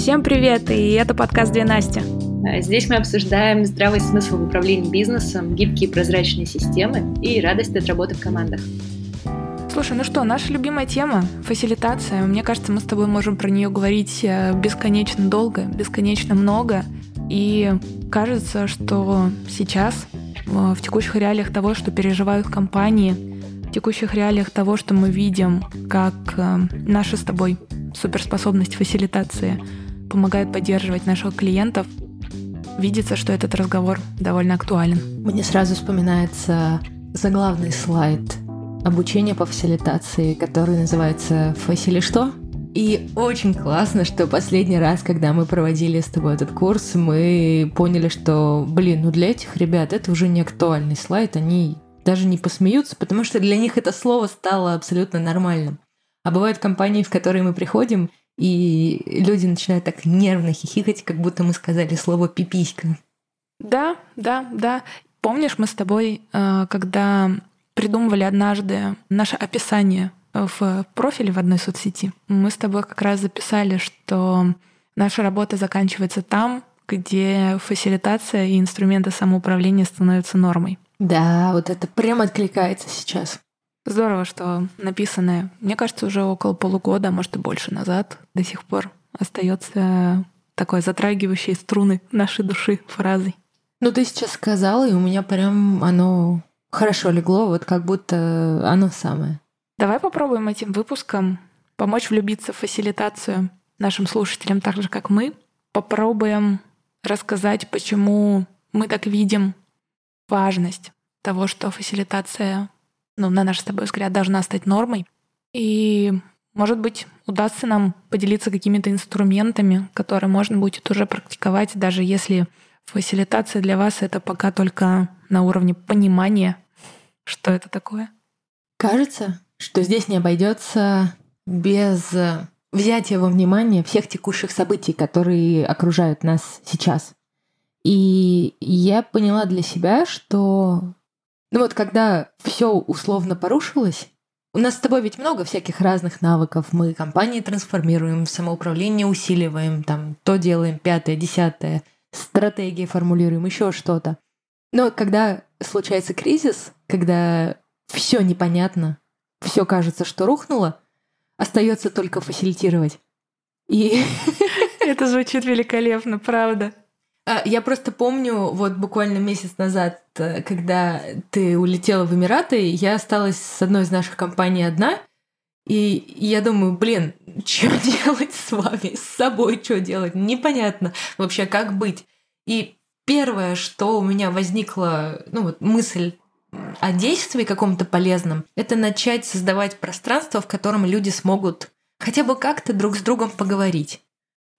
Всем привет, и это подкаст «Две Насти». А, здесь мы обсуждаем здравый смысл в управлении бизнесом, гибкие прозрачные системы и радость от работы в командах. Слушай, ну что, наша любимая тема — фасилитация. Мне кажется, мы с тобой можем про нее говорить э, бесконечно долго, бесконечно много. И кажется, что сейчас, в текущих реалиях того, что переживают компании, в текущих реалиях того, что мы видим, как э, наши с тобой суперспособность фасилитации помогает поддерживать наших клиентов, видится, что этот разговор довольно актуален. Мне сразу вспоминается заглавный слайд обучения по фасилитации, который называется «Фасили что?». И очень классно, что последний раз, когда мы проводили с тобой этот курс, мы поняли, что, блин, ну для этих ребят это уже не актуальный слайд, они даже не посмеются, потому что для них это слово стало абсолютно нормальным. А бывают компании, в которые мы приходим, и люди начинают так нервно хихикать, как будто мы сказали слово «пиписька». Да, да, да. Помнишь, мы с тобой, э, когда придумывали однажды наше описание в профиле в одной соцсети, мы с тобой как раз записали, что наша работа заканчивается там, где фасилитация и инструменты самоуправления становятся нормой. Да, вот это прям откликается сейчас. Здорово, что написанное, мне кажется, уже около полугода, а может и больше назад, до сих пор остается такой затрагивающей струны нашей души фразой. Ну, ты сейчас сказала, и у меня прям оно хорошо легло, вот как будто оно самое. Давай попробуем этим выпуском помочь влюбиться в фасилитацию нашим слушателям так же, как мы. Попробуем рассказать, почему мы так видим важность того, что фасилитация ну, на наш с тобой взгляд, должна стать нормой. И, может быть, удастся нам поделиться какими-то инструментами, которые можно будет уже практиковать, даже если фасилитация для вас это пока только на уровне понимания, что это такое. Кажется, что здесь не обойдется без взятия во внимание всех текущих событий, которые окружают нас сейчас. И я поняла для себя, что ну вот когда все условно порушилось, у нас с тобой ведь много всяких разных навыков. Мы компании трансформируем, самоуправление усиливаем, там то делаем, пятое, десятое, стратегии формулируем, еще что-то. Но когда случается кризис, когда все непонятно, все кажется, что рухнуло, остается только фасилитировать. И это звучит великолепно, правда. А, я просто помню, вот буквально месяц назад, э, когда ты улетела в Эмираты, я осталась с одной из наших компаний одна, и я думаю, блин, что делать с вами, с собой что делать, непонятно вообще, как быть. И первое, что у меня возникла, ну вот мысль о действии каком-то полезном, это начать создавать пространство, в котором люди смогут хотя бы как-то друг с другом поговорить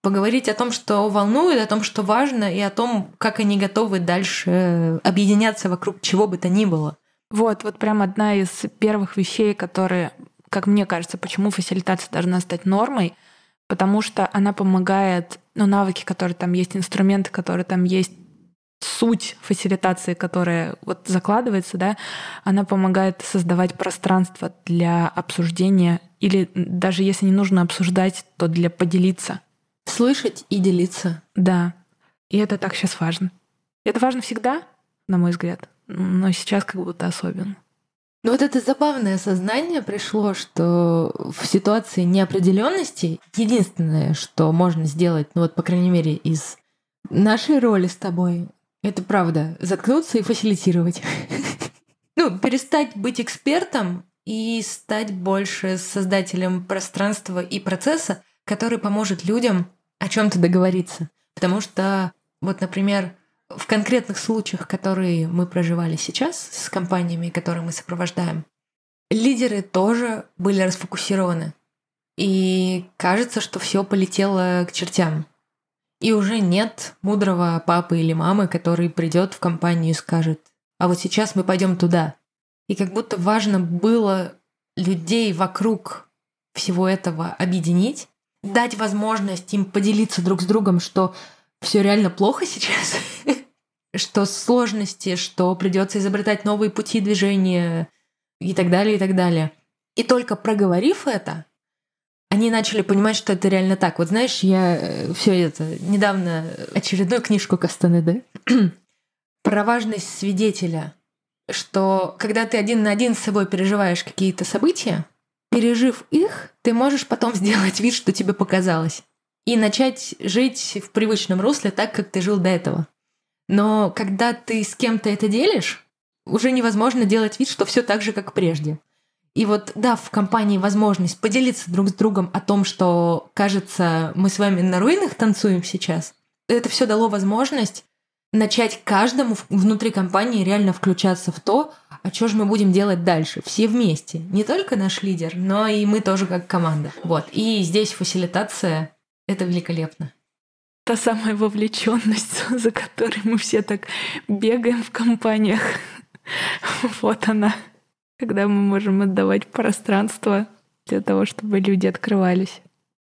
поговорить о том, что волнует, о том, что важно, и о том, как они готовы дальше объединяться вокруг чего бы то ни было. Вот, вот прям одна из первых вещей, которые, как мне кажется, почему фасилитация должна стать нормой, потому что она помогает, ну, навыки, которые там есть, инструменты, которые там есть, суть фасилитации, которая вот закладывается, да, она помогает создавать пространство для обсуждения или даже если не нужно обсуждать, то для поделиться Слышать и делиться. Да. И это так сейчас важно. Это важно всегда, на мой взгляд, но сейчас как будто особенно. Ну вот это забавное сознание пришло, что в ситуации неопределенности единственное, что можно сделать, ну вот по крайней мере из нашей роли с тобой, это правда, заткнуться и фасилитировать. Ну, перестать быть экспертом и стать больше создателем пространства и процесса, который поможет людям о чем-то договориться. Потому что, вот, например, в конкретных случаях, которые мы проживали сейчас с компаниями, которые мы сопровождаем, лидеры тоже были расфокусированы. И кажется, что все полетело к чертям. И уже нет мудрого папы или мамы, который придет в компанию и скажет, а вот сейчас мы пойдем туда. И как будто важно было людей вокруг всего этого объединить, дать возможность им поделиться друг с другом, что все реально плохо сейчас, что сложности, что придется изобретать новые пути движения и так далее, и так далее. И только проговорив это, они начали понимать, что это реально так. Вот знаешь, я все это недавно очередную книжку Кастанеды про важность свидетеля, что когда ты один на один с собой переживаешь какие-то события, пережив их, ты можешь потом сделать вид, что тебе показалось, и начать жить в привычном русле так, как ты жил до этого. Но когда ты с кем-то это делишь, уже невозможно делать вид, что все так же, как прежде. И вот дав в компании возможность поделиться друг с другом о том, что, кажется, мы с вами на руинах танцуем сейчас, это все дало возможность начать каждому внутри компании реально включаться в то, а что же мы будем делать дальше, все вместе. Не только наш лидер, но и мы тоже как команда. Вот. И здесь фасилитация — это великолепно. Та самая вовлеченность, за которой мы все так бегаем в компаниях. Вот она когда мы можем отдавать пространство для того, чтобы люди открывались.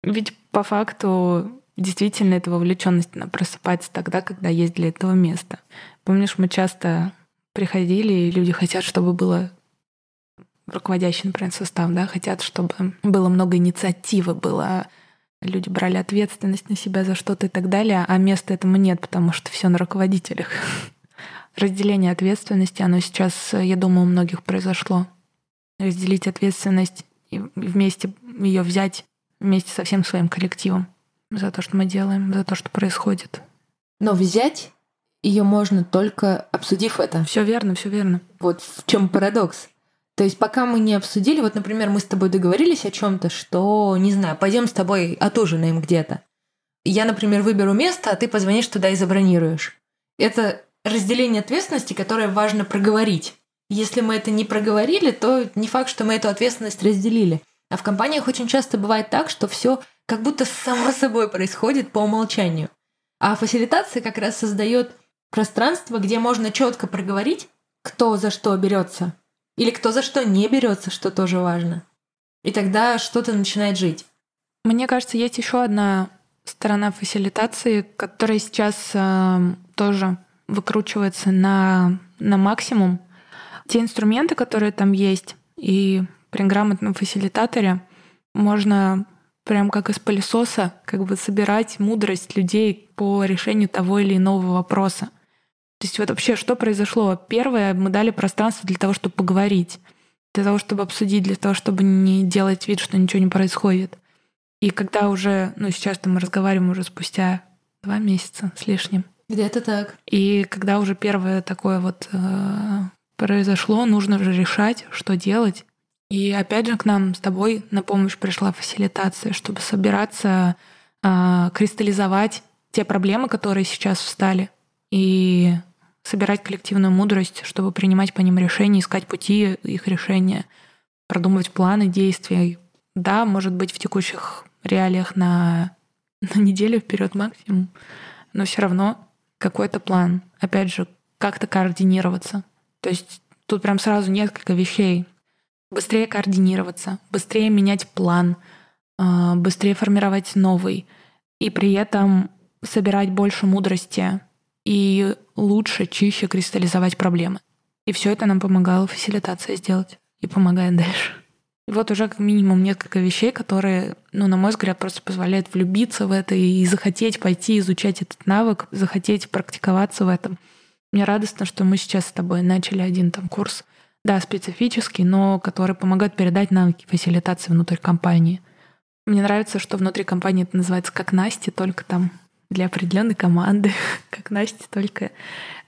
Ведь по факту действительно эта вовлеченность она просыпается тогда, когда есть для этого место. Помнишь, мы часто приходили, и люди хотят, чтобы было руководящий, например, состав, да, хотят, чтобы было много инициативы, было люди брали ответственность на себя за что-то и так далее, а места этому нет, потому что все на руководителях разделение ответственности, оно сейчас, я думаю, у многих произошло. Разделить ответственность и вместе ее взять вместе со всем своим коллективом за то, что мы делаем, за то, что происходит. Но взять ее можно только обсудив это. Все верно, все верно. Вот в чем парадокс. То есть пока мы не обсудили, вот, например, мы с тобой договорились о чем-то, что, не знаю, пойдем с тобой отужинаем где-то. Я, например, выберу место, а ты позвонишь туда и забронируешь. Это разделение ответственности, которое важно проговорить. Если мы это не проговорили, то не факт, что мы эту ответственность разделили. А в компаниях очень часто бывает так, что все как будто само собой происходит по умолчанию. А фасилитация как раз создает пространство, где можно четко проговорить, кто за что берется, или кто за что не берется, что тоже важно. И тогда что-то начинает жить. Мне кажется, есть еще одна сторона фасилитации, которая сейчас э, тоже выкручивается на, на максимум. Те инструменты, которые там есть, и при грамотном фасилитаторе можно прям как из пылесоса как бы собирать мудрость людей по решению того или иного вопроса. То есть вот вообще что произошло? Первое, мы дали пространство для того, чтобы поговорить, для того, чтобы обсудить, для того, чтобы не делать вид, что ничего не происходит. И когда уже, ну сейчас мы разговариваем уже спустя два месяца с лишним, где-то так. И когда уже первое такое вот э, произошло, нужно же решать, что делать. И опять же к нам с тобой на помощь пришла фасилитация, чтобы собираться, э, кристаллизовать те проблемы, которые сейчас встали, и собирать коллективную мудрость, чтобы принимать по ним решения, искать пути их решения, продумывать планы действий. Да, может быть, в текущих реалиях на, на неделю вперед максимум, но все равно какой-то план. Опять же, как-то координироваться. То есть тут прям сразу несколько вещей. Быстрее координироваться, быстрее менять план, а, быстрее формировать новый. И при этом собирать больше мудрости и лучше, чище кристаллизовать проблемы. И все это нам помогало фасилитация сделать и помогает дальше. И вот уже как минимум несколько вещей, которые, ну, на мой взгляд, просто позволяют влюбиться в это и захотеть пойти изучать этот навык, захотеть практиковаться в этом. Мне радостно, что мы сейчас с тобой начали один там курс, да, специфический, но который помогает передать навыки фасилитации внутрь компании. Мне нравится, что внутри компании это называется как Насти, только там для определенной команды, как Насти, только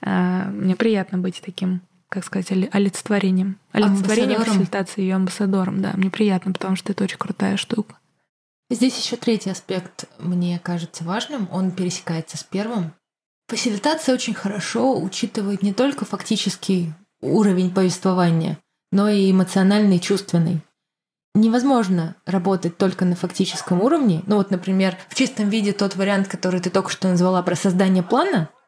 э, мне приятно быть таким как сказать, олицетворением. Олицетворением фасилитации ее амбассадором, да. Мне приятно, потому что это очень крутая штука. Здесь еще третий аспект мне кажется важным. Он пересекается с первым. Фасилитация очень хорошо учитывает не только фактический уровень повествования, но и эмоциональный, чувственный. Невозможно работать только на фактическом уровне. Ну вот, например, в чистом виде тот вариант, который ты только что назвала про создание плана —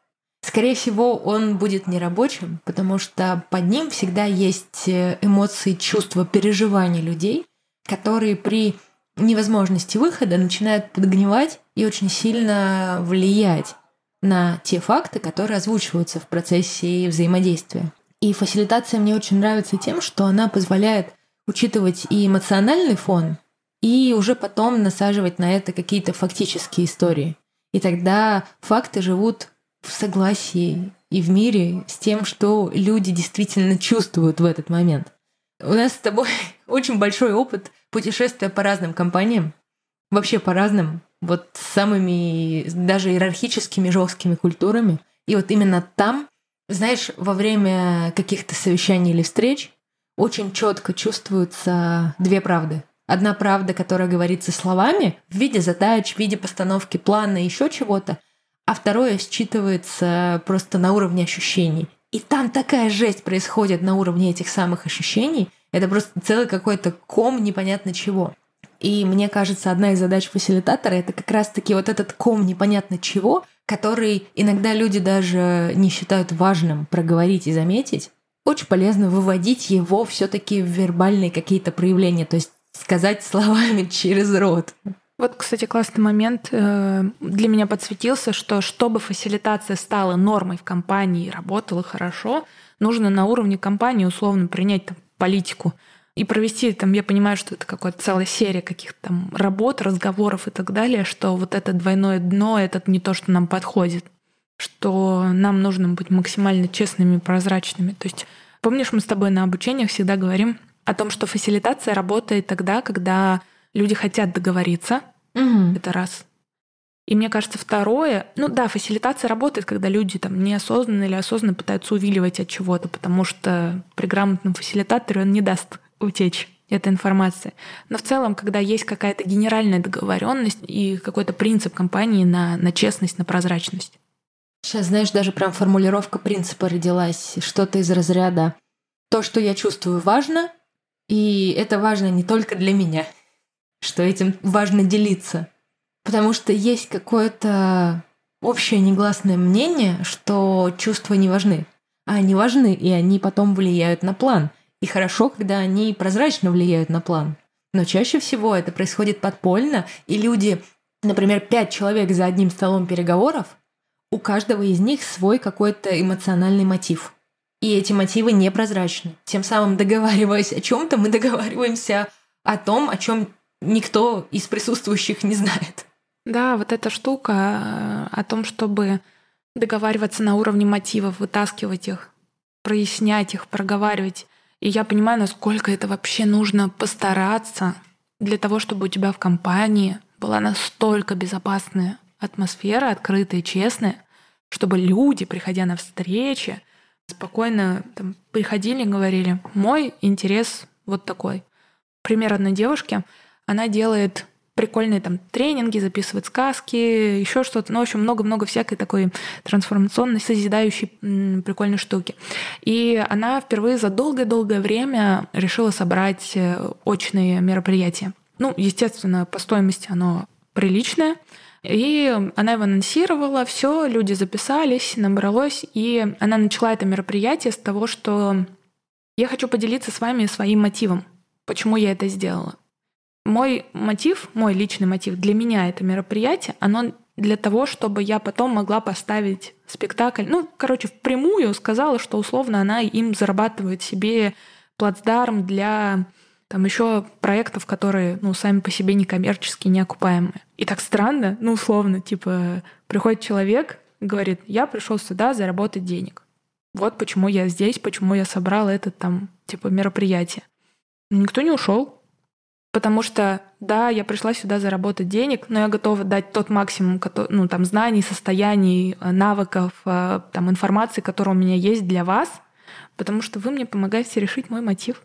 Скорее всего, он будет нерабочим, потому что под ним всегда есть э, эмоции, чувства, переживания людей, которые при невозможности выхода начинают подгнивать и очень сильно влиять на те факты, которые озвучиваются в процессе взаимодействия. И фасилитация мне очень нравится тем, что она позволяет учитывать и эмоциональный фон, и уже потом насаживать на это какие-то фактические истории. И тогда факты живут в согласии и в мире с тем, что люди действительно чувствуют в этот момент. У нас с тобой очень большой опыт путешествия по разным компаниям, вообще по разным, вот самыми даже иерархическими жесткими культурами. И вот именно там, знаешь, во время каких-то совещаний или встреч очень четко чувствуются две правды. Одна правда, которая говорится словами в виде задач, в виде постановки плана, еще чего-то, а второе считывается просто на уровне ощущений. И там такая жесть происходит на уровне этих самых ощущений. Это просто целый какой-то ком непонятно чего. И мне кажется, одна из задач фасилитатора — это как раз-таки вот этот ком непонятно чего, который иногда люди даже не считают важным проговорить и заметить. Очень полезно выводить его все таки в вербальные какие-то проявления, то есть сказать словами через рот. Вот, кстати, классный момент э, для меня подсветился, что чтобы фасилитация стала нормой в компании и работала хорошо, нужно на уровне компании условно принять там, политику и провести там, я понимаю, что это какая-то целая серия каких-то там работ, разговоров и так далее, что вот это двойное дно, это не то, что нам подходит, что нам нужно быть максимально честными и прозрачными. То есть помнишь, мы с тобой на обучениях всегда говорим о том, что фасилитация работает тогда, когда люди хотят договориться. Угу. Это раз. И мне кажется, второе, ну да, фасилитация работает, когда люди там неосознанно или осознанно пытаются увиливать от чего-то, потому что при грамотном фасилитаторе он не даст утечь этой информации. Но в целом, когда есть какая-то генеральная договоренность и какой-то принцип компании на, на честность, на прозрачность. Сейчас, знаешь, даже прям формулировка принципа родилась, что-то из разряда «то, что я чувствую, важно, и это важно не только для меня» что этим важно делиться. Потому что есть какое-то общее негласное мнение, что чувства не важны. А они важны, и они потом влияют на план. И хорошо, когда они прозрачно влияют на план. Но чаще всего это происходит подпольно, и люди, например, пять человек за одним столом переговоров, у каждого из них свой какой-то эмоциональный мотив. И эти мотивы непрозрачны. Тем самым, договариваясь о чем-то, мы договариваемся о том, о чем никто из присутствующих не знает. Да, вот эта штука э, о том, чтобы договариваться на уровне мотивов, вытаскивать их, прояснять их, проговаривать. И я понимаю, насколько это вообще нужно постараться для того, чтобы у тебя в компании была настолько безопасная атмосфера, открытая, честная, чтобы люди, приходя на встречи, спокойно там, приходили и говорили, мой интерес вот такой. Пример одной девушки — она делает прикольные там тренинги, записывает сказки, еще что-то. Ну, в общем, много-много всякой такой трансформационной, созидающей прикольной штуки. И она впервые за долгое-долгое время решила собрать э, очные мероприятия. Ну, естественно, по стоимости оно приличное. И она его анонсировала, все, люди записались, набралось, и она начала это мероприятие с того, что я хочу поделиться с вами своим мотивом, почему я это сделала. Мой мотив, мой личный мотив для меня это мероприятие, оно для того, чтобы я потом могла поставить спектакль. Ну, короче, впрямую сказала, что условно она им зарабатывает себе плацдарм для там еще проектов, которые, ну, сами по себе не коммерческие, не окупаемые. И так странно, ну, условно, типа, приходит человек, говорит, я пришел сюда заработать денег. Вот почему я здесь, почему я собрал это там, типа, мероприятие. Никто не ушел, Потому что, да, я пришла сюда заработать денег, но я готова дать тот максимум ну, там, знаний, состояний, э, навыков, э, там, информации, которая у меня есть для вас, потому что вы мне помогаете решить мой мотив.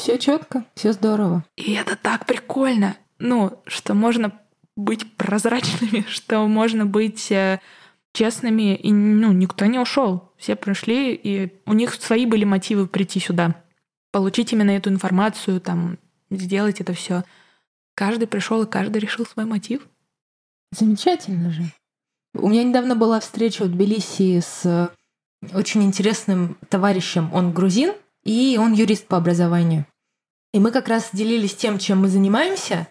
Все четко, все здорово. И это так прикольно. Ну, что можно быть прозрачными, что можно быть э, честными, и ну, никто не ушел. Все пришли, и у них свои были мотивы прийти сюда, получить именно эту информацию, там, сделать это все. Каждый пришел, и каждый решил свой мотив. Замечательно же. У меня недавно была встреча в Тбилиси с очень интересным товарищем. Он грузин, и он юрист по образованию. И мы как раз делились тем, чем мы занимаемся.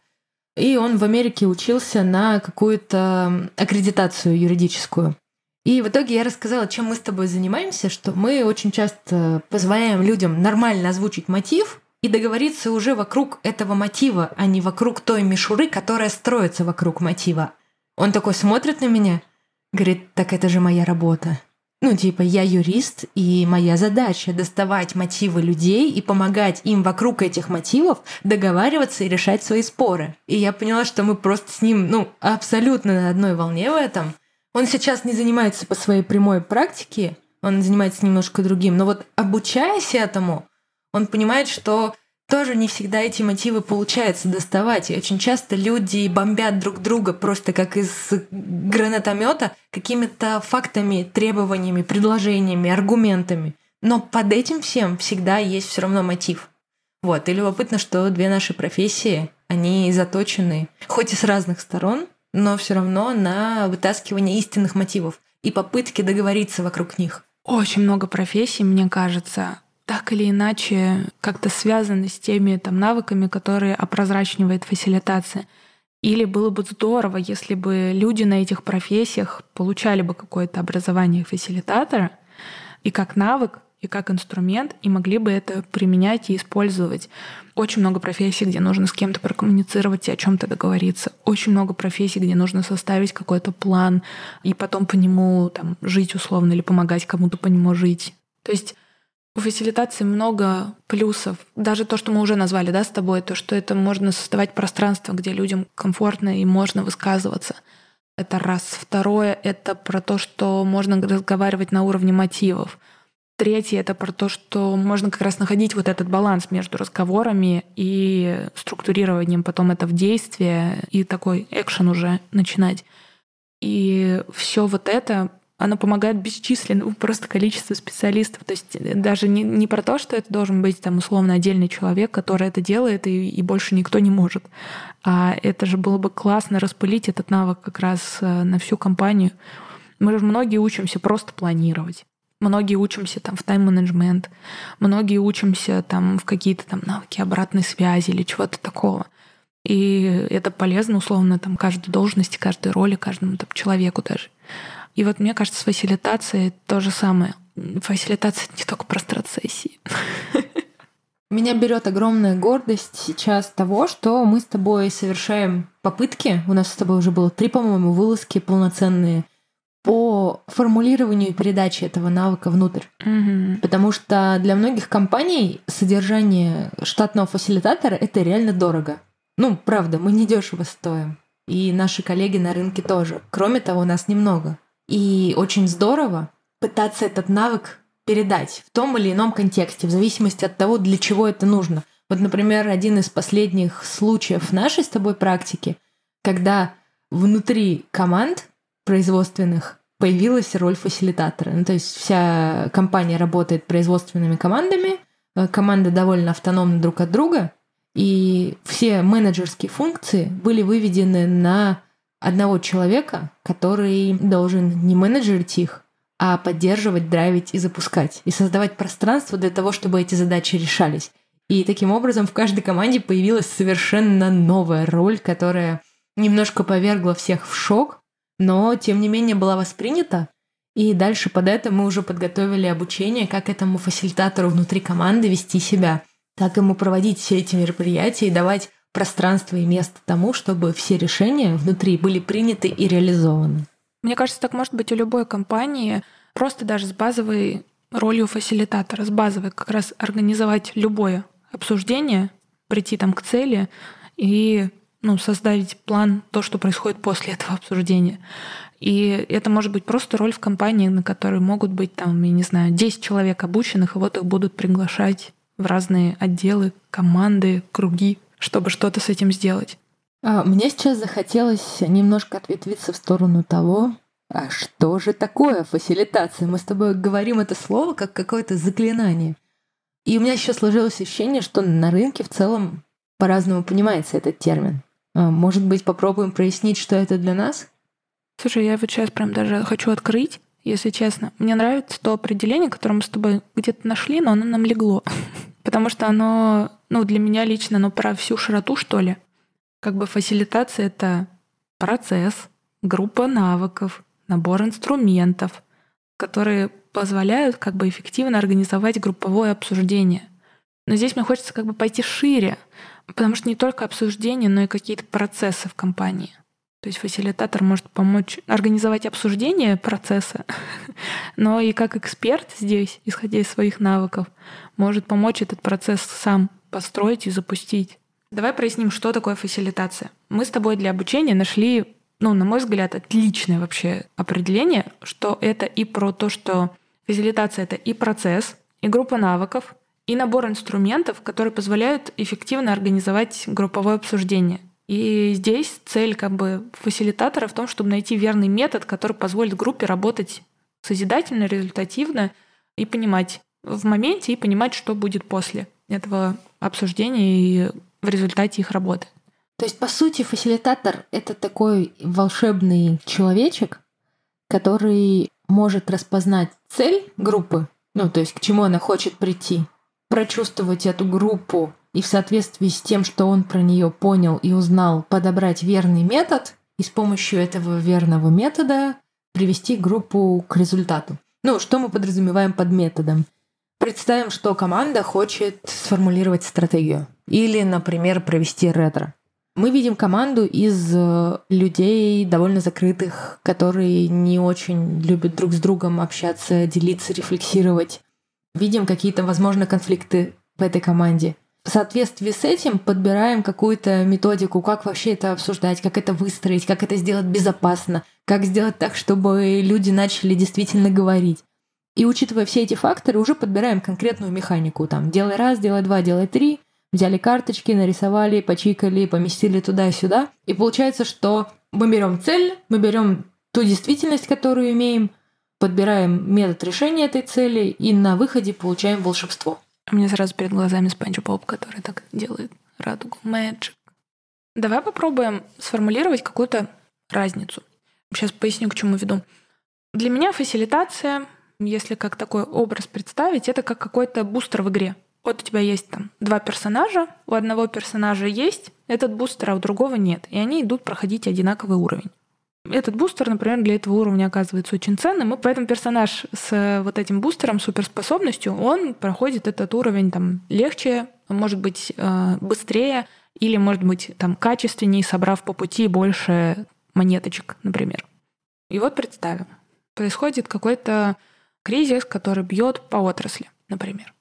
И он в Америке учился на какую-то аккредитацию юридическую. И в итоге я рассказала, чем мы с тобой занимаемся, что мы очень часто позволяем людям нормально озвучить мотив, и договориться уже вокруг этого мотива, а не вокруг той мишуры, которая строится вокруг мотива. Он такой смотрит на меня, говорит, так это же моя работа. Ну, типа, я юрист, и моя задача доставать мотивы людей и помогать им вокруг этих мотивов договариваться и решать свои споры. И я поняла, что мы просто с ним, ну, абсолютно на одной волне в этом. Он сейчас не занимается по своей прямой практике, он занимается немножко другим. Но вот обучаясь этому, он понимает, что тоже не всегда эти мотивы получается доставать. И очень часто люди бомбят друг друга просто как из гранатомета какими-то фактами, требованиями, предложениями, аргументами. Но под этим всем всегда есть все равно мотив. Вот. И любопытно, что две наши профессии, они заточены, хоть и с разных сторон, но все равно на вытаскивание истинных мотивов и попытки договориться вокруг них. Очень много профессий, мне кажется, так или иначе как-то связаны с теми там, навыками, которые опрозрачнивает фасилитация. Или было бы здорово, если бы люди на этих профессиях получали бы какое-то образование фасилитатора и как навык, и как инструмент, и могли бы это применять и использовать. Очень много профессий, где нужно с кем-то прокоммуницировать и о чем-то договориться. Очень много профессий, где нужно составить какой-то план и потом по нему там, жить условно или помогать кому-то по нему жить. То есть у фасилитации много плюсов. Даже то, что мы уже назвали да, с тобой, то, что это можно создавать пространство, где людям комфортно и можно высказываться. Это раз. Второе — это про то, что можно разговаривать на уровне мотивов. Третье — это про то, что можно как раз находить вот этот баланс между разговорами и структурированием потом это в действие и такой экшен уже начинать. И все вот это оно помогает бесчисленному просто количеству специалистов. То есть э, даже не, не про то, что это должен быть там условно отдельный человек, который это делает, и, и больше никто не может. А это же было бы классно распылить этот навык как раз э, на всю компанию. Мы же многие учимся просто планировать. Многие учимся там в тайм-менеджмент, многие учимся там в какие-то там навыки обратной связи или чего-то такого. И это полезно, условно, там каждой должности, каждой роли, каждому там, человеку даже. И вот мне кажется, с фасилитацией то же самое. Фасилитация не только про страцессии. Меня берет огромная гордость сейчас того, что мы с тобой совершаем попытки. У нас с тобой уже было три, по-моему, вылазки полноценные по формулированию и передаче этого навыка внутрь. Угу. Потому что для многих компаний содержание штатного фасилитатора это реально дорого. Ну, правда, мы недешево стоим. И наши коллеги на рынке тоже. Кроме того, нас немного. И очень здорово пытаться этот навык передать в том или ином контексте, в зависимости от того, для чего это нужно. Вот, например, один из последних случаев нашей с тобой практики, когда внутри команд производственных появилась роль фасилитатора. Ну, то есть вся компания работает производственными командами, э, команды довольно автономны друг от друга, и все менеджерские функции были выведены на одного человека, который должен не менеджерить их, а поддерживать, драйвить и запускать, и создавать пространство для того, чтобы эти задачи решались. И таким образом в каждой команде появилась совершенно новая роль, которая немножко повергла всех в шок, но тем не менее была воспринята. И дальше под это мы уже подготовили обучение, как этому фасилитатору внутри команды вести себя, как ему проводить все эти мероприятия и давать пространство и место тому, чтобы все решения внутри были приняты и реализованы. Мне кажется, так может быть у любой компании, просто даже с базовой ролью фасилитатора, с базовой как раз организовать любое обсуждение, прийти там к цели и ну, создать план, то, что происходит после этого обсуждения. И это может быть просто роль в компании, на которой могут быть там, я не знаю, 10 человек обученных, и вот их будут приглашать в разные отделы, команды, круги, чтобы что-то с этим сделать. А, мне сейчас захотелось немножко ответвиться в сторону того, а что же такое фасилитация? Мы с тобой говорим это слово как какое-то заклинание. И у меня еще сложилось ощущение, что на рынке в целом по-разному понимается этот термин. А, может быть, попробуем прояснить, что это для нас? Слушай, я вот сейчас прям даже хочу открыть, если честно. Мне нравится то определение, которое мы с тобой где-то нашли, но оно нам легло. Потому что оно, ну, для меня лично, оно про всю широту, что ли. Как бы фасилитация — это процесс, группа навыков, набор инструментов, которые позволяют как бы эффективно организовать групповое обсуждение. Но здесь мне хочется как бы пойти шире, потому что не только обсуждение, но и какие-то процессы в компании. То есть фасилитатор может помочь организовать обсуждение процесса, но и как эксперт здесь, исходя из своих навыков, может помочь этот процесс сам построить и запустить. Давай проясним, что такое фасилитация. Мы с тобой для обучения нашли, ну, на мой взгляд, отличное вообще определение, что это и про то, что фасилитация — это и процесс, и группа навыков, и набор инструментов, которые позволяют эффективно организовать групповое обсуждение. И здесь цель как бы фасилитатора в том, чтобы найти верный метод, который позволит группе работать созидательно, результативно и понимать в моменте и понимать, что будет после этого обсуждения и в результате их работы. То есть, по сути, фасилитатор — это такой волшебный человечек, который может распознать цель группы, ну, то есть к чему она хочет прийти, прочувствовать эту группу и в соответствии с тем, что он про нее понял и узнал, подобрать верный метод и с помощью этого верного метода привести группу к результату. Ну, что мы подразумеваем под методом? Представим, что команда хочет сформулировать стратегию или, например, провести ретро. Мы видим команду из э, людей довольно закрытых, которые не очень любят друг с другом общаться, делиться, рефлексировать. Видим какие-то, возможно, конфликты в этой команде. В соответствии с этим подбираем какую-то методику, как вообще это обсуждать, как это выстроить, как это сделать безопасно, как сделать так, чтобы люди начали действительно говорить. И учитывая все эти факторы, уже подбираем конкретную механику. Там, делай раз, делай два, делай три. Взяли карточки, нарисовали, почикали, поместили туда и получается, что мы берем цель, мы берем ту действительность, которую имеем, подбираем метод решения этой цели и на выходе получаем волшебство. У меня сразу перед глазами Спанч Боб, который так делает радугу. Magic. Давай попробуем сформулировать какую-то разницу. Сейчас поясню, к чему веду. Для меня фасилитация, если как такой образ представить, это как какой-то бустер в игре. Вот у тебя есть там два персонажа, у одного персонажа есть этот бустер, а у другого нет. И они идут проходить одинаковый уровень. Этот бустер, например, для этого уровня оказывается очень ценным, и поэтому персонаж с вот этим бустером, суперспособностью, он проходит этот уровень там легче, может быть, э, быстрее, или, может быть, там качественнее, собрав по пути больше монеточек, например. И вот представим, происходит какой-то кризис, который бьет по отрасли, например.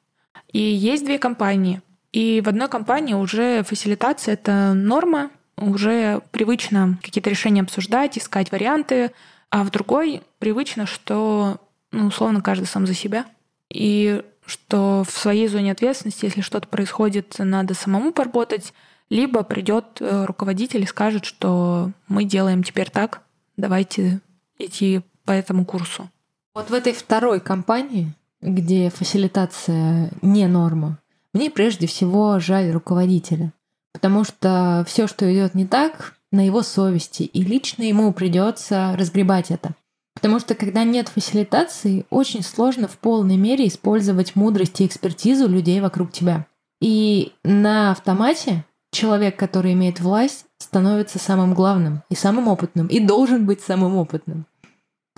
И есть две компании. И в одной компании уже фасилитация — это норма, уже привычно какие-то решения обсуждать, искать варианты, а в другой привычно, что, ну, условно, каждый сам за себя. И что в своей зоне ответственности, если что-то происходит, надо самому поработать, либо придет э, руководитель и скажет, что мы делаем теперь так, давайте идти по этому курсу. Вот в этой второй компании, где фасилитация не норма, мне прежде всего жаль руководителя. Потому что все, что идет не так, на его совести, и лично ему придется разгребать это. Потому что когда нет фасилитации, очень сложно в полной мере использовать мудрость и экспертизу людей вокруг тебя. И на автомате человек, который имеет власть, становится самым главным и самым опытным, и должен быть самым опытным.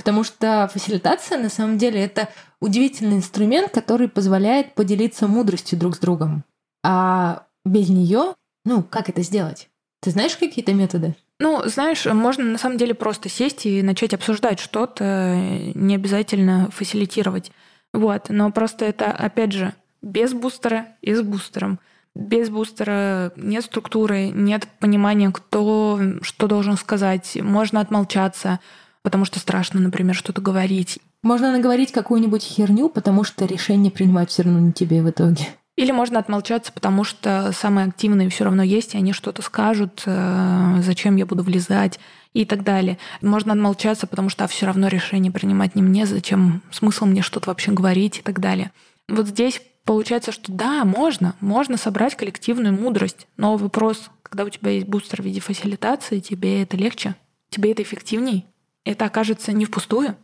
Потому что фасилитация на самом деле это удивительный инструмент, который позволяет поделиться мудростью друг с другом. А без нее ну, как это сделать? Ты знаешь какие-то методы? Ну, знаешь, можно на самом деле просто сесть и начать обсуждать что-то, не обязательно фасилитировать. Вот, но просто это, опять же, без бустера и с бустером. Без бустера нет структуры, нет понимания, кто что должен сказать. Можно отмолчаться, потому что страшно, например, что-то говорить. Можно наговорить какую-нибудь херню, потому что решение принимать все равно не тебе в итоге. Или можно отмолчаться, потому что самые активные все равно есть, и они что-то скажут, э, зачем я буду влезать и так далее. Можно отмолчаться, потому что а все равно решение принимать не мне, зачем смысл мне что-то вообще говорить и так далее. Вот здесь получается, что да, можно, можно собрать коллективную мудрость, но вопрос, когда у тебя есть бустер в виде фасилитации, тебе это легче, тебе это эффективней, это окажется не впустую,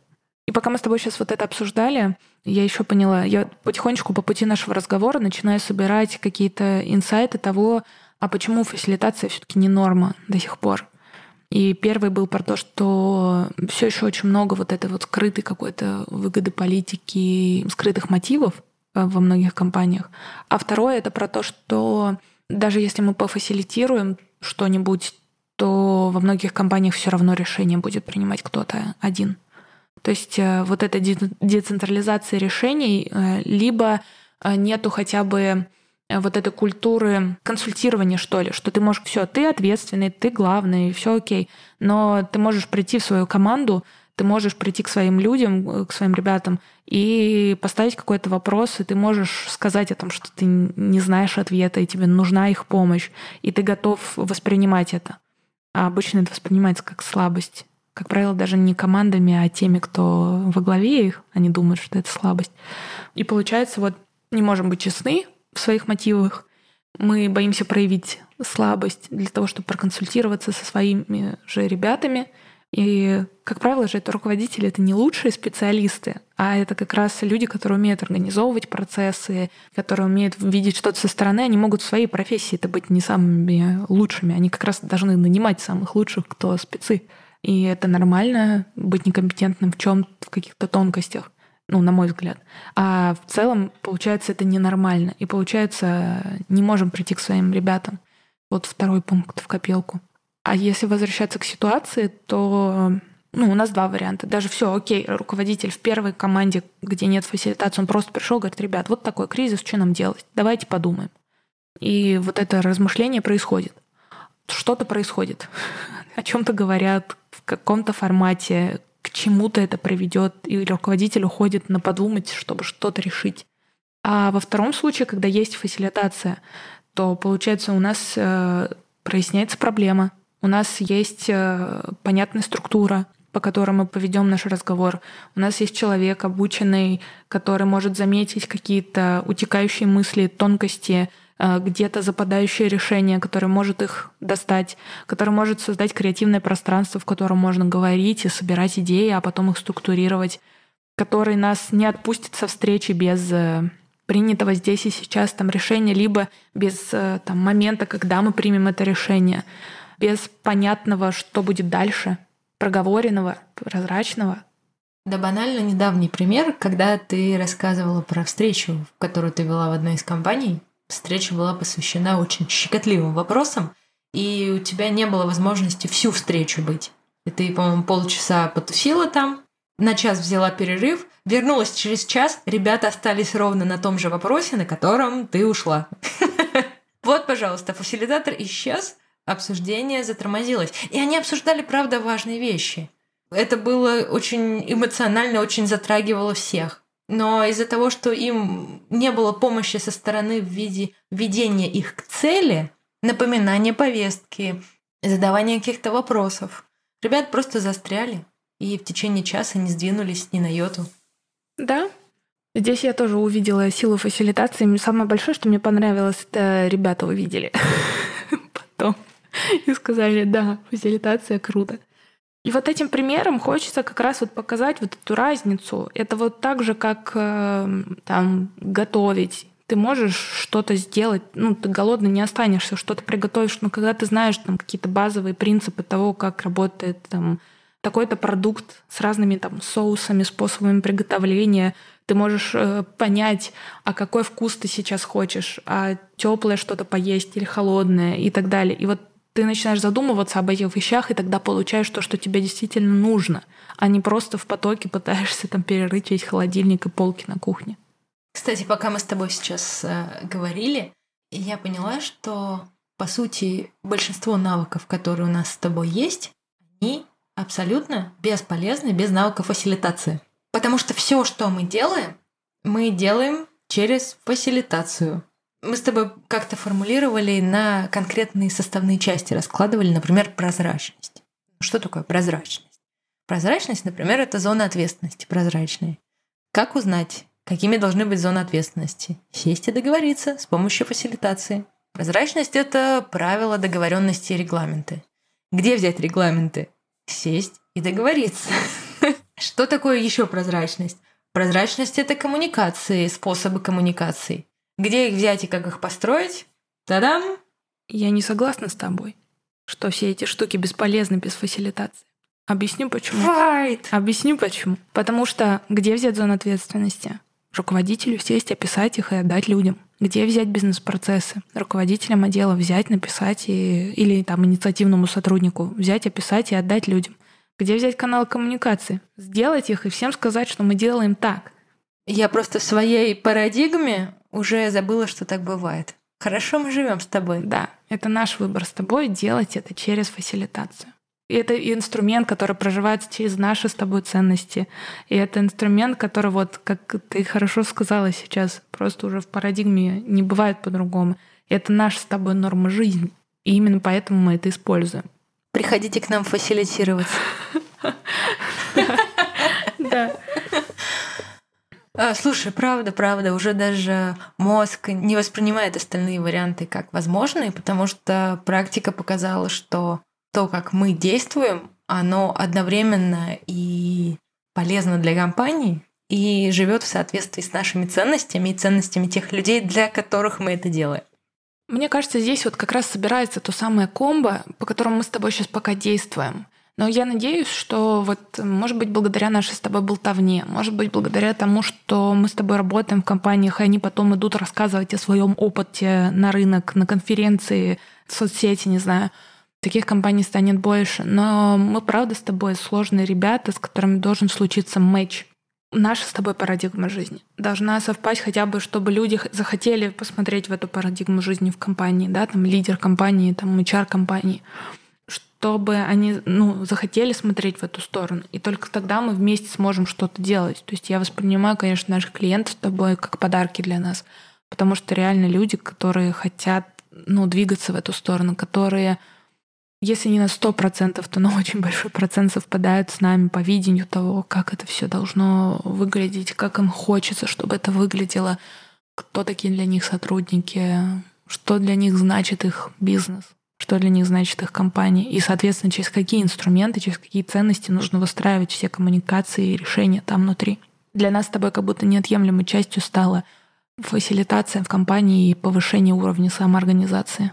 и пока мы с тобой сейчас вот это обсуждали, я еще поняла, я потихонечку по пути нашего разговора начинаю собирать какие-то инсайты того, а почему фасилитация все-таки не норма до сих пор. И первый был про то, что все еще очень много вот этой вот скрытой какой-то выгоды политики, скрытых мотивов э, во многих компаниях. А второе — это про то, что даже если мы пофасилитируем что-нибудь, то во многих компаниях все равно решение будет принимать кто-то один. То есть э, вот эта децентрализация решений, э, либо нету хотя бы вот этой культуры консультирования, что ли, что ты можешь все, ты ответственный, ты главный, все окей, но ты можешь прийти в свою команду, ты можешь прийти к своим людям, э, к своим ребятам и поставить какой-то вопрос, и ты можешь сказать о том, что ты не знаешь ответа, и тебе нужна их помощь, и ты готов воспринимать это. А обычно это воспринимается как слабость. Как правило, даже не командами, а теми, кто во главе их, они думают, что это слабость. И получается, вот не можем быть честны в своих мотивах, мы боимся проявить слабость для того, чтобы проконсультироваться со своими же ребятами — и, как правило же, это руководители — это не лучшие специалисты, а это как раз люди, которые умеют организовывать процессы, которые умеют видеть что-то со стороны. Они могут в своей профессии это быть не самыми лучшими. Они как раз должны нанимать самых лучших, кто спецы. И это нормально быть некомпетентным в чем в каких-то тонкостях ну, на мой взгляд. А в целом, получается, это ненормально. И получается, не можем прийти к своим ребятам. Вот второй пункт в копилку. А если возвращаться к ситуации, то ну, у нас два варианта. Даже все, окей, руководитель в первой команде, где нет фасилитации, он просто пришел, говорит, ребят, вот такой кризис, что нам делать? Давайте подумаем. И вот это размышление происходит. Что-то происходит, о чем-то говорят, в каком-то формате, к чему-то это приведет, и руководитель уходит на подумать, чтобы что-то решить. А во втором случае, когда есть фасилитация, то получается у нас э, проясняется проблема, у нас есть э, понятная структура, по которой мы поведем наш разговор. У нас есть человек обученный, который может заметить какие-то утекающие мысли, тонкости, э, где-то западающие решения, который может их достать, который может создать креативное пространство, в котором можно говорить и собирать идеи, а потом их структурировать, который нас не отпустит со встречи без э, принятого здесь и сейчас там решения, либо без там, момента, когда мы примем это решение без понятного, что будет дальше, проговоренного, прозрачного. Да банально недавний пример, когда ты рассказывала про встречу, которую ты вела в одной из компаний. Встреча была посвящена очень щекотливым вопросам, и у тебя не было возможности всю встречу быть. И ты, по-моему, полчаса потусила там, на час взяла перерыв, вернулась через час, ребята остались ровно на том же вопросе, на котором ты ушла. Вот, пожалуйста, фасилитатор исчез, обсуждение затормозилось. И они обсуждали, правда, важные вещи. Это было очень эмоционально, очень затрагивало всех. Но из-за того, что им не было помощи со стороны в виде ведения их к цели, напоминания повестки, задавания каких-то вопросов, ребят просто застряли и в течение часа не сдвинулись ни на йоту. Да, Здесь я тоже увидела силу фасилитации. Самое большое, что мне понравилось, это ребята увидели потом. и сказали, да, фасилитация круто. И вот этим примером хочется как раз вот показать вот эту разницу. Это вот так же, как э, там готовить. Ты можешь что-то сделать, ну, ты голодный не останешься, что-то приготовишь, но когда ты знаешь там какие-то базовые принципы того, как работает там такой-то продукт с разными там соусами, способами приготовления, ты можешь э, понять, а какой вкус ты сейчас хочешь, а теплое что-то поесть или холодное и так далее. И вот ты начинаешь задумываться об этих вещах, и тогда получаешь то, что тебе действительно нужно, а не просто в потоке пытаешься там перерыть весь холодильник и полки на кухне. Кстати, пока мы с тобой сейчас э, говорили, я поняла, что по сути большинство навыков, которые у нас с тобой есть, они абсолютно бесполезны без навыков фасилитации. Потому что все, что мы делаем, мы делаем через фасилитацию. Мы с тобой как-то формулировали на конкретные составные части, раскладывали, например, прозрачность. Что такое прозрачность? Прозрачность, например, это зона ответственности прозрачная. Как узнать, какими должны быть зоны ответственности? Сесть и договориться с помощью фасилитации. Прозрачность – это правила договоренности и регламенты. Где взять регламенты? Сесть и договориться. Что такое еще прозрачность? Прозрачность – это коммуникации, способы коммуникации. Где их взять и как их построить? Та-дам! Я не согласна с тобой, что все эти штуки бесполезны без фасилитации. Объясню почему. Fight! Объясню почему. Потому что где взять зону ответственности? руководителю сесть, описать их и отдать людям. Где взять бизнес-процессы? Руководителям отдела взять, написать и, или там инициативному сотруднику взять, описать и отдать людям. Где взять каналы коммуникации? Сделать их и всем сказать, что мы делаем так. Я просто в своей парадигме уже забыла, что так бывает. Хорошо, мы живем с тобой. Да, это наш выбор с тобой делать это через фасилитацию. И это инструмент, который проживается через наши с тобой ценности. И это инструмент, который, вот, как ты хорошо сказала сейчас, просто уже в парадигме не бывает по-другому. Это наша с тобой норма жизни. И именно поэтому мы это используем. Приходите к нам фасилитировать. Да. А, слушай, правда, правда, уже даже мозг не воспринимает остальные варианты как возможные, потому что практика показала, что то, как мы действуем, оно одновременно и полезно для компании, и живет в соответствии с нашими ценностями и ценностями тех людей, для которых мы это делаем. Мне кажется, здесь вот как раз собирается то самое комбо, по которому мы с тобой сейчас пока действуем. Но я надеюсь, что вот, может быть, благодаря нашей с тобой болтовне, может быть, благодаря тому, что мы с тобой работаем в компаниях, и они потом идут рассказывать о своем опыте на рынок, на конференции, в соцсети, не знаю, таких компаний станет больше. Но мы, правда, с тобой сложные ребята, с которыми должен случиться матч. Наша с тобой парадигма жизни должна совпасть хотя бы, чтобы люди захотели посмотреть в эту парадигму жизни в компании, да, там лидер компании, там HR компании чтобы они ну, захотели смотреть в эту сторону. И только тогда мы вместе сможем что-то делать. То есть я воспринимаю, конечно, наших клиентов с тобой как подарки для нас. Потому что реально люди, которые хотят ну, двигаться в эту сторону, которые, если не на сто процентов, то на очень большой процент совпадают с нами по видению того, как это все должно выглядеть, как им хочется, чтобы это выглядело, кто такие для них сотрудники, что для них значит их бизнес что для них значит их компания, и, соответственно, через какие инструменты, через какие ценности нужно выстраивать все коммуникации и решения там внутри. Для нас с тобой как будто неотъемлемой частью стала фасилитация в компании и повышение уровня самоорганизации.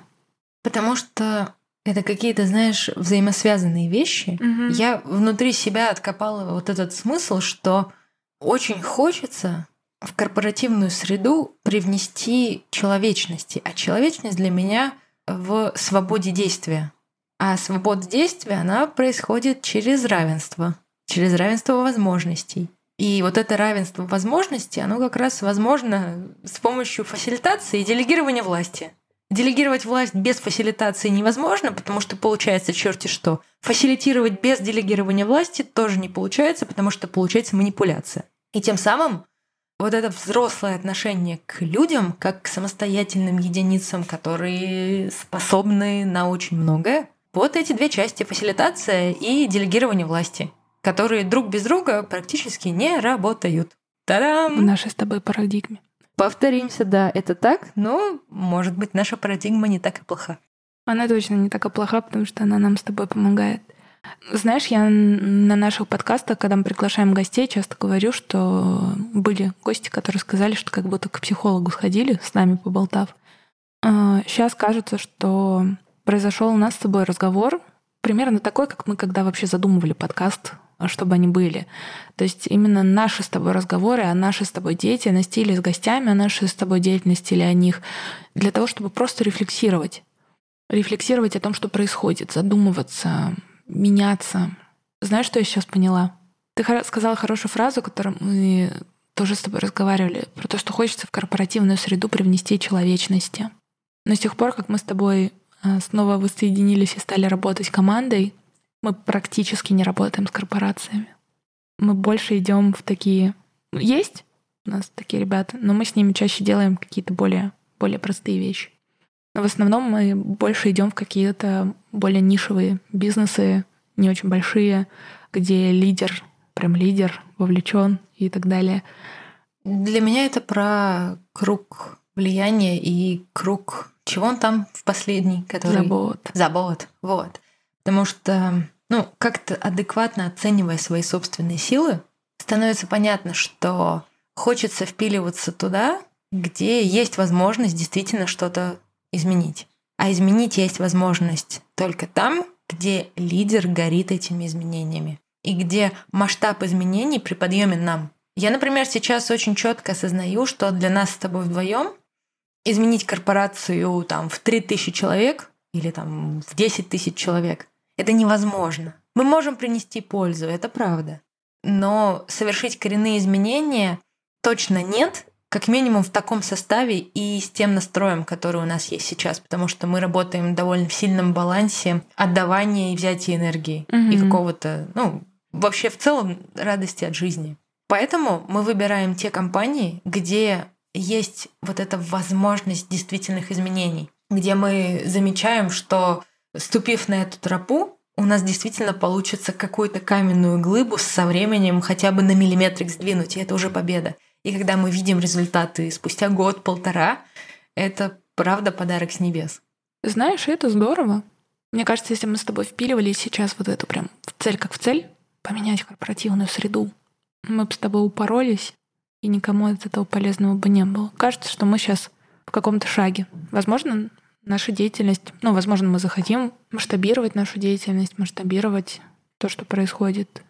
Потому что это какие-то, знаешь, взаимосвязанные вещи. Угу. Я внутри себя откопала вот этот смысл, что очень хочется в корпоративную среду привнести человечности. А человечность для меня в свободе действия. А свобода действия, она происходит через равенство, через равенство возможностей. И вот это равенство возможностей, оно как раз возможно с помощью фасилитации и делегирования власти. Делегировать власть без фасилитации невозможно, потому что получается черти что. Фасилитировать без делегирования власти тоже не получается, потому что получается манипуляция. И тем самым вот это взрослое отношение к людям, как к самостоятельным единицам, которые способны на очень многое. Вот эти две части — фасилитация и делегирование власти, которые друг без друга практически не работают. Та-дам! В нашей с тобой парадигме. Повторимся, да, это так, но, может быть, наша парадигма не так и плоха. Она точно не так и плоха, потому что она нам с тобой помогает. Знаешь, я на наших подкастах, когда мы приглашаем гостей, часто говорю, что были гости, которые сказали, что как будто к психологу сходили, с нами поболтав. Сейчас а, кажется, что произошел у нас с тобой разговор примерно такой, как мы когда вообще задумывали подкаст, чтобы они были. То есть именно наши с тобой разговоры о нашей с тобой деятельности или с гостями о нашей с тобой деятельности или о них, для того, чтобы просто рефлексировать. Рефлексировать о том, что происходит, задумываться, меняться. Знаешь, что я сейчас поняла? Ты сказала хорошую фразу, которую мы тоже с тобой разговаривали, про то, что хочется в корпоративную среду привнести человечности. Но с тех пор, как мы с тобой а, снова воссоединились и стали работать командой, мы практически не работаем с корпорациями. Мы больше идем в такие... Есть у нас такие ребята, но мы с ними чаще делаем какие-то более, более простые вещи. Но в основном мы больше идем в какие-то более нишевые бизнесы, не очень большие, где лидер, прям лидер вовлечен и так далее. Для меня это про круг влияния и круг чего он там в последний, который... Забот. Забот, вот. Потому что, ну, как-то адекватно оценивая свои собственные силы, становится понятно, что хочется впиливаться туда, где есть возможность действительно что-то изменить. А изменить есть возможность только там, где лидер горит этими изменениями и где масштаб изменений при подъеме нам. Я, например, сейчас очень четко осознаю, что для нас с тобой вдвоем изменить корпорацию там, в 3000 человек или там, в 10 тысяч человек это невозможно. Мы можем принести пользу, это правда. Но совершить коренные изменения точно нет, как минимум в таком составе и с тем настроем, который у нас есть сейчас, потому что мы работаем в довольно сильном балансе отдавания и взятия энергии угу. и какого-то, ну, вообще в целом радости от жизни. Поэтому мы выбираем те компании, где есть вот эта возможность действительных изменений, где мы замечаем, что ступив на эту тропу, у нас действительно получится какую-то каменную глыбу со временем хотя бы на миллиметрик сдвинуть, и это уже победа. И когда мы видим результаты спустя год-полтора, это правда подарок с небес. Знаешь, это здорово. Мне кажется, если мы с тобой впиливали сейчас вот эту прям в цель как в цель, поменять корпоративную среду, мы бы с тобой упоролись, и никому от этого полезного бы не было. Кажется, что мы сейчас в каком-то шаге. Возможно, наша деятельность, ну, возможно, мы захотим масштабировать нашу деятельность, масштабировать то, что происходит,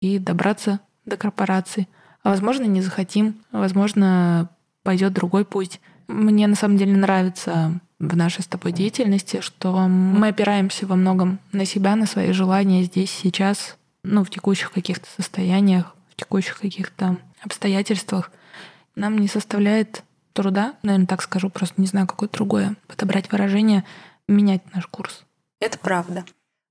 и добраться до корпорации — а возможно, не захотим, возможно, пойдет другой путь. Мне на самом деле нравится в нашей с тобой деятельности, что мы опираемся во многом на себя, на свои желания здесь, сейчас, ну, в текущих каких-то состояниях, в текущих каких-то обстоятельствах. Нам не составляет труда, наверное, так скажу, просто не знаю, какое другое, подобрать выражение, менять наш курс. Это правда.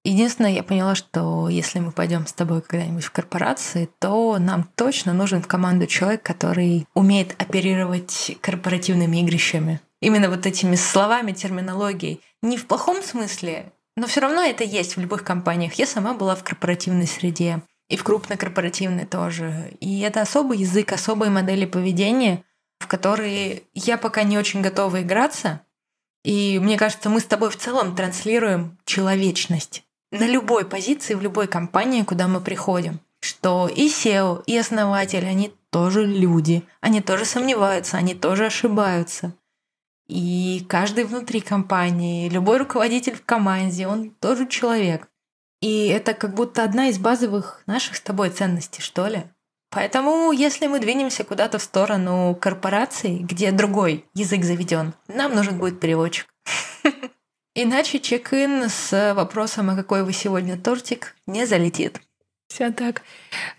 Единственное, я поняла, что если мы пойдем с тобой когда-нибудь в корпорации, то нам точно нужен в команду человек, который умеет оперировать корпоративными игрищами. Именно вот этими словами, терминологией. Не в плохом смысле, но все равно это есть в любых компаниях. Я сама была в корпоративной среде, и в крупнокорпоративной тоже. И это особый язык, особые модели поведения, в которые я пока не очень готова играться. И мне кажется, мы с тобой в целом транслируем человечность на любой позиции, в любой компании, куда мы приходим, что и SEO, и основатель, они тоже люди, они тоже сомневаются, они тоже ошибаются. И каждый внутри компании, любой руководитель в команде, он тоже человек. И это как будто одна из базовых наших с тобой ценностей, что ли. Поэтому, если мы двинемся куда-то в сторону корпораций, где другой язык заведен, нам нужен будет переводчик. Иначе чек-ин с вопросом, а какой вы сегодня тортик, не залетит. Все так.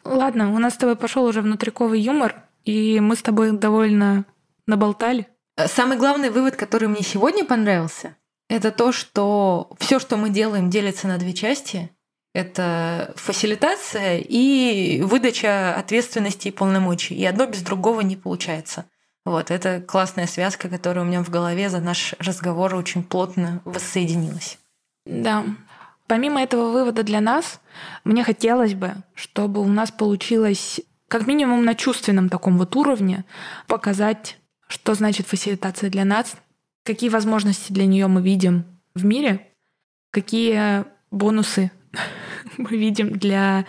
Ладно, у нас с тобой пошел уже внутриковый юмор, и мы с тобой довольно наболтали. Самый главный вывод, который мне сегодня понравился, это то, что все, что мы делаем, делится на две части. Это фасилитация и выдача ответственности и полномочий. И одно без другого не получается. Вот, это классная связка, которая у меня в голове за наш разговор очень плотно воссоединилась. Да. Помимо этого вывода для нас, мне хотелось бы, чтобы у нас получилось как минимум на чувственном таком вот уровне показать, что значит фасилитация для нас, какие возможности для нее мы видим в мире, какие бонусы мы видим для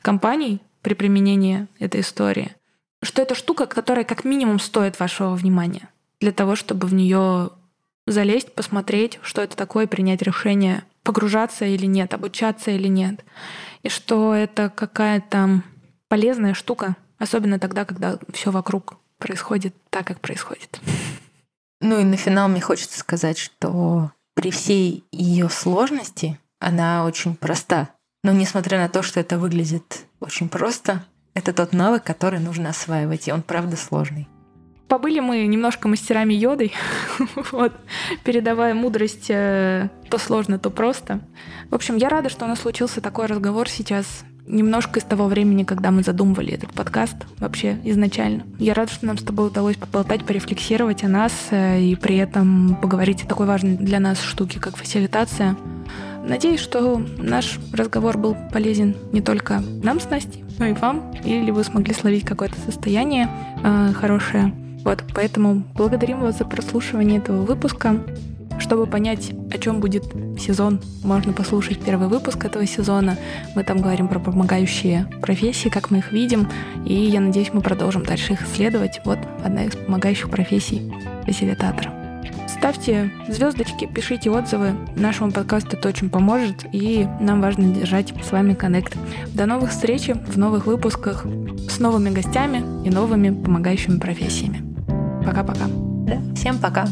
компаний при применении этой истории что это штука, которая как минимум стоит вашего внимания для того, чтобы в нее залезть, посмотреть, что это такое, принять решение, погружаться или нет, обучаться или нет. И что это какая-то полезная штука, особенно тогда, когда все вокруг происходит так, как происходит. Ну и на финал мне хочется сказать, что при всей ее сложности она очень проста. Но несмотря на то, что это выглядит очень просто, это тот навык, который нужно осваивать, и он правда сложный. Побыли мы немножко мастерами йодой, вот, передавая мудрость э, то сложно, то просто. В общем, я рада, что у нас случился такой разговор сейчас, немножко из того времени, когда мы задумывали этот подкаст вообще изначально. Я рада, что нам с тобой удалось поболтать, порефлексировать о нас э, и при этом поговорить о такой важной для нас штуке, как фасилитация. Надеюсь, что наш разговор был полезен не только нам с Настей, но и вам, или вы смогли словить какое-то состояние э, хорошее. Вот, поэтому благодарим вас за прослушивание этого выпуска. Чтобы понять, о чем будет сезон, можно послушать первый выпуск этого сезона. Мы там говорим про помогающие профессии, как мы их видим, и я надеюсь, мы продолжим дальше их исследовать. Вот одна из помогающих профессий фасилитатора. Ставьте звездочки, пишите отзывы. Нашему подкасту это очень поможет, и нам важно держать с вами коннект. До новых встреч в новых выпусках. с новыми гостями и новыми помогающими профессиями. Пока-пока. Да. Всем пока.